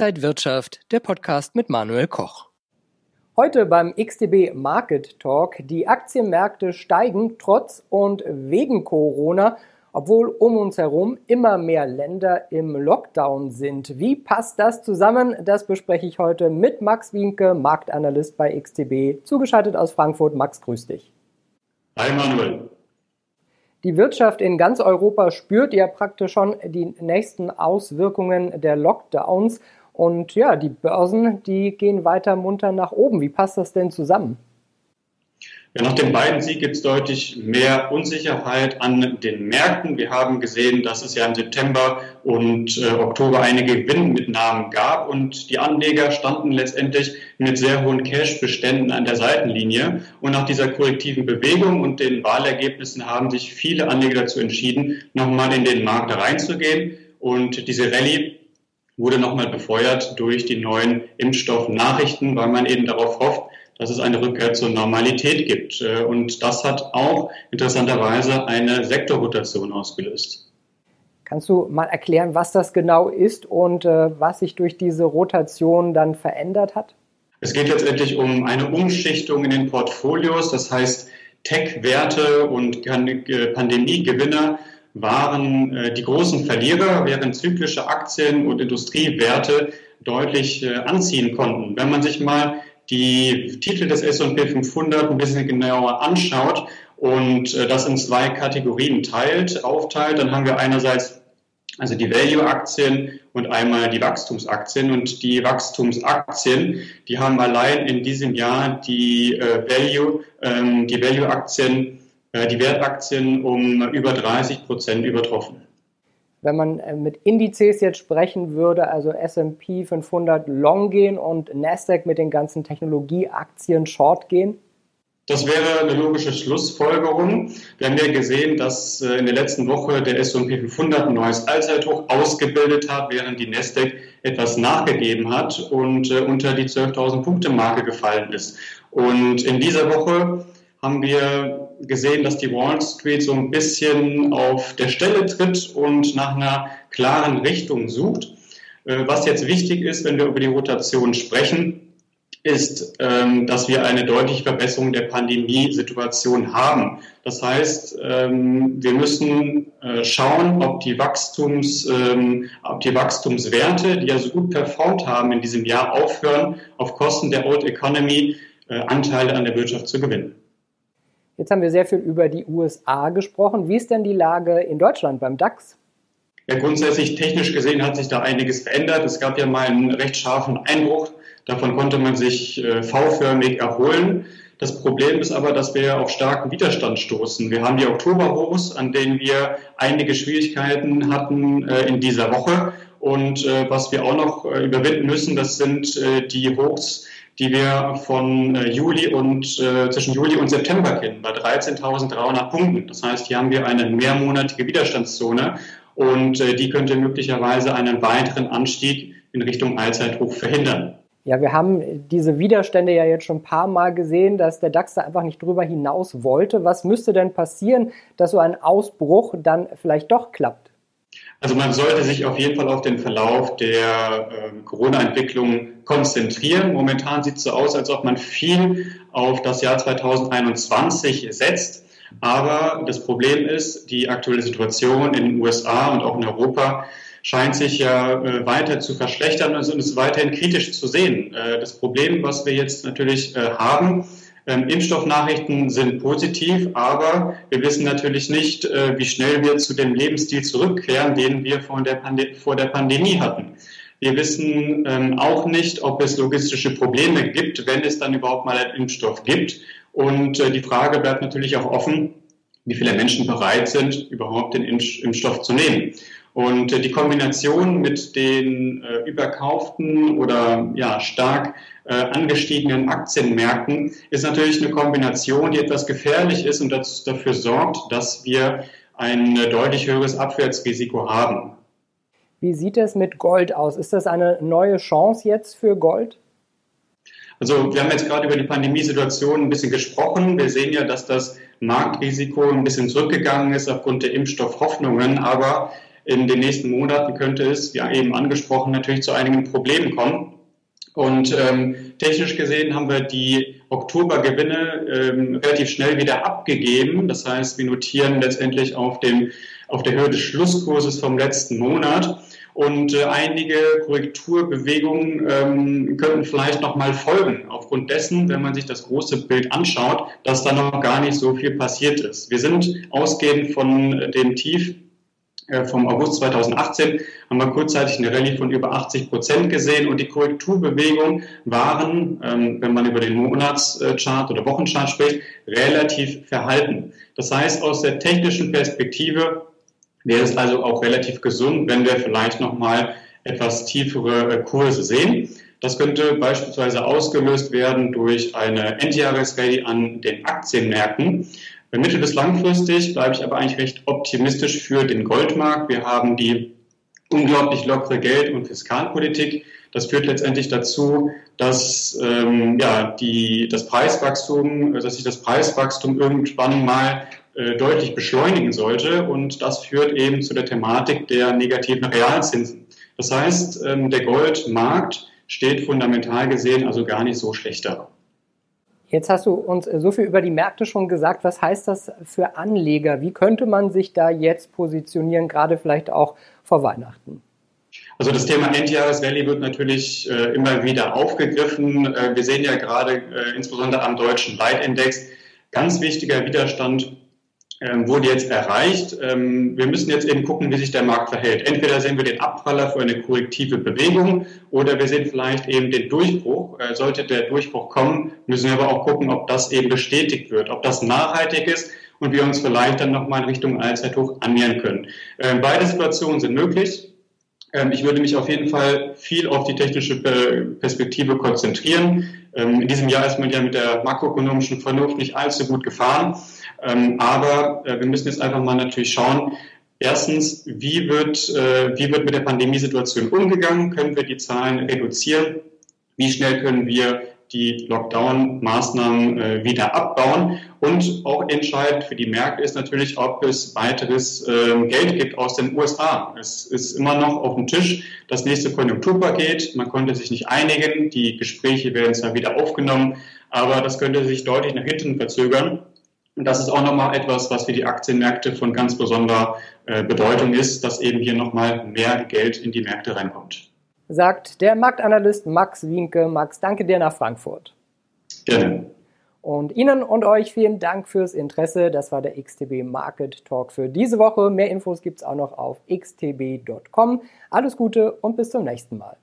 Inside Wirtschaft, der Podcast mit Manuel Koch. Heute beim XTB Market Talk. Die Aktienmärkte steigen trotz und wegen Corona, obwohl um uns herum immer mehr Länder im Lockdown sind. Wie passt das zusammen? Das bespreche ich heute mit Max Wienke, Marktanalyst bei XTB, zugeschaltet aus Frankfurt. Max, grüß dich. Hi Manuel. Die Wirtschaft in ganz Europa spürt ja praktisch schon die nächsten Auswirkungen der Lockdowns. Und ja, die Börsen, die gehen weiter munter nach oben. Wie passt das denn zusammen? Ja, nach dem beiden Sieg gibt es deutlich mehr Unsicherheit an den Märkten. Wir haben gesehen, dass es ja im September und äh, Oktober einige Gewinnmitnahmen gab und die Anleger standen letztendlich mit sehr hohen Cash-Beständen an der Seitenlinie. Und nach dieser korrektiven Bewegung und den Wahlergebnissen haben sich viele Anleger dazu entschieden, nochmal in den Markt reinzugehen. Und diese Rallye wurde nochmal befeuert durch die neuen Impfstoffnachrichten, weil man eben darauf hofft, dass es eine Rückkehr zur Normalität gibt. Äh, und das hat auch interessanterweise eine Sektorrotation ausgelöst. Kannst du mal erklären, was das genau ist und äh, was sich durch diese Rotation dann verändert hat? Es geht letztendlich um eine Umschichtung in den Portfolios. Das heißt, Tech-Werte und äh, Pandemiegewinner waren die großen Verlierer, während zyklische Aktien und Industriewerte deutlich anziehen konnten. Wenn man sich mal die Titel des S&P 500 ein bisschen genauer anschaut und äh, das in zwei Kategorien teilt, aufteilt, dann haben wir einerseits also die Value-Aktien und einmal die Wachstumsaktien. Und die Wachstumsaktien, die haben allein in diesem Jahr die äh, Value, ähm, die Value-Aktien, äh, die Wertaktien um über 30 Prozent übertroffen. Wenn man äh, mit Indizes jetzt sprechen würde, also S&P 500 Long gehen und Nasdaq mit den ganzen Technologieaktien Short gehen? Das wäre eine logische Schlussfolgerung. Wir haben ja gesehen, dass äh, in der letzten Woche der S&P 500 ein neues Allzeithoch ausgebildet hat, während die Nasdaq etwas nachgegeben hat und äh, unter die 12.000 Punkte Marke gefallen ist. Und in dieser Woche haben wir gesehen, dass die Wall Street so ein bisschen auf der Stelle tritt und nach einer klaren Richtung sucht. Äh, was jetzt wichtig ist, wenn wir über die Rotation sprechen, ist, ähm, dass wir eine deutliche Verbesserung der Pandemiesituation haben. Das heißt, ähm, wir müssen äh, schauen, ob die, Wachstums, ähm, ob die Wachstumswerte, die ja so gut performt haben in diesem Jahr, aufhören, auf Kosten der Old Economy äh, Anteile an der Wirtschaft zu gewinnen. Jetzt haben wir sehr viel über die USA gesprochen. Wie ist denn die Lage in Deutschland beim DAX? Ja, grundsätzlich technisch gesehen hat sich da einiges verändert. Es gab ja mal einen recht scharfen Einbruch. Davon konnte man sich äh, V-förmig erholen. Das Problem ist aber, dass wir auf starken Widerstand stoßen. Wir haben die Oktoberhochs, an denen wir einige Schwierigkeiten hatten äh, in dieser Woche. Und äh, was wir auch noch äh, überwinden müssen, das sind äh, die Hochs die wir von äh, Juli und äh, zwischen Juli und September kennen, bei 13.300 Punkten. Das heißt, hier haben wir eine mehrmonatige Widerstandszone und äh, die könnte möglicherweise einen weiteren Anstieg in Richtung Allzeithoch verhindern. Ja, wir haben diese Widerstände ja jetzt schon ein paar Mal gesehen, dass der DAX da einfach nicht drüber hinaus wollte. Was müsste denn passieren, dass so ein Ausbruch dann vielleicht doch klappt? Also man sollte sich auf jeden Fall auf den Verlauf der äh, Corona-Entwicklung konzentrieren. Momentan sieht es so aus, als ob man viel auf das Jahr 2021 setzt. Aber das Problem ist, die aktuelle Situation in den USA und auch in Europa scheint sich ja äh, weiter zu verschlechtern und ist weiterhin kritisch zu sehen. Äh, das Problem, was wir jetzt natürlich äh, haben, ähm, Impfstoffnachrichten sind positiv, aber wir wissen natürlich nicht, äh, wie schnell wir zu dem Lebensstil zurückkehren, den wir vor der, Pande vor der Pandemie hatten. Wir wissen ähm, auch nicht, ob es logistische Probleme gibt, wenn es dann überhaupt mal einen Impfstoff gibt. Und äh, die Frage bleibt natürlich auch offen, wie viele Menschen bereit sind, überhaupt den Impfstoff zu nehmen. Und äh, die Kombination mit den äh, überkauften oder ja, stark äh, angestiegenen Aktienmärkten ist natürlich eine Kombination, die etwas gefährlich ist und das dafür sorgt, dass wir ein äh, deutlich höheres Abwärtsrisiko haben. Wie sieht es mit Gold aus? Ist das eine neue Chance jetzt für Gold? Also wir haben jetzt gerade über die Pandemiesituation ein bisschen gesprochen. Wir sehen ja, dass das Marktrisiko ein bisschen zurückgegangen ist aufgrund der Impfstoffhoffnungen, aber in den nächsten Monaten könnte es, wie eben angesprochen, natürlich zu einigen Problemen kommen. Und ähm, technisch gesehen haben wir die Oktobergewinne ähm, relativ schnell wieder abgegeben. Das heißt, wir notieren letztendlich auf, dem, auf der Höhe des Schlusskurses vom letzten Monat. Und äh, einige Korrekturbewegungen ähm, könnten vielleicht noch mal folgen, aufgrund dessen, wenn man sich das große Bild anschaut, dass da noch gar nicht so viel passiert ist. Wir sind ausgehend von dem Tief äh, vom August 2018 haben wir kurzzeitig eine Rallye von über 80 Prozent gesehen und die Korrekturbewegungen waren, ähm, wenn man über den Monatschart oder Wochenchart spricht, relativ verhalten. Das heißt, aus der technischen Perspektive wäre es also auch relativ gesund, wenn wir vielleicht nochmal etwas tiefere äh, Kurse sehen. Das könnte beispielsweise ausgelöst werden durch eine Endjahresrallye an den Aktienmärkten. Mittel- bis langfristig bleibe ich aber eigentlich recht optimistisch für den Goldmarkt. Wir haben die unglaublich lockere Geld- und Fiskalpolitik. Das führt letztendlich dazu, dass ähm, ja, die, das Preiswachstum, dass sich das Preiswachstum irgendwann mal äh, deutlich beschleunigen sollte. Und das führt eben zu der Thematik der negativen Realzinsen. Das heißt, ähm, der Goldmarkt steht fundamental gesehen also gar nicht so schlecht da. Jetzt hast du uns so viel über die Märkte schon gesagt. Was heißt das für Anleger? Wie könnte man sich da jetzt positionieren, gerade vielleicht auch vor Weihnachten? Also das Thema Endjahresrallye wird natürlich äh, immer wieder aufgegriffen. Äh, wir sehen ja gerade äh, insbesondere am deutschen Leitindex ganz wichtiger Widerstand ähm, wurde jetzt erreicht. Ähm, wir müssen jetzt eben gucken, wie sich der Markt verhält. Entweder sehen wir den Abpraller für eine korrektive Bewegung oder wir sehen vielleicht eben den Durchbruch. Äh, sollte der Durchbruch kommen, müssen wir aber auch gucken, ob das eben bestätigt wird, ob das nachhaltig ist und wir uns vielleicht dann nochmal in Richtung Allzeithoch annähern können. Ähm, beide Situationen sind möglich. Ich würde mich auf jeden Fall viel auf die technische Perspektive konzentrieren. In diesem Jahr ist man ja mit der makroökonomischen Vernunft nicht allzu gut gefahren. Ähm, aber äh, wir müssen jetzt einfach mal natürlich schauen, erstens, wie wird, äh, wie wird mit der Pandemiesituation umgegangen? Können wir die Zahlen reduzieren? Wie schnell können wir die Lockdown-Maßnahmen äh, wieder abbauen. Und auch entscheidend für die Märkte ist natürlich, ob es weiteres äh, Geld gibt aus den USA. Es ist immer noch auf dem Tisch das nächste Konjunkturpaket. Man konnte sich nicht einigen. Die Gespräche werden zwar wieder aufgenommen, aber das könnte sich deutlich nach hinten verzögern. Und das ist auch nochmal etwas, was für die Aktienmärkte von ganz besonderer äh, Bedeutung ist, dass eben hier nochmal mehr Geld in die Märkte reinkommt. Sagt der Marktanalyst Max Wienke. Max, danke dir nach Frankfurt. Gerne. Und Ihnen und euch vielen Dank fürs Interesse. Das war der XTB Market Talk für diese Woche. Mehr Infos gibt es auch noch auf xtb.com. Alles Gute und bis zum nächsten Mal.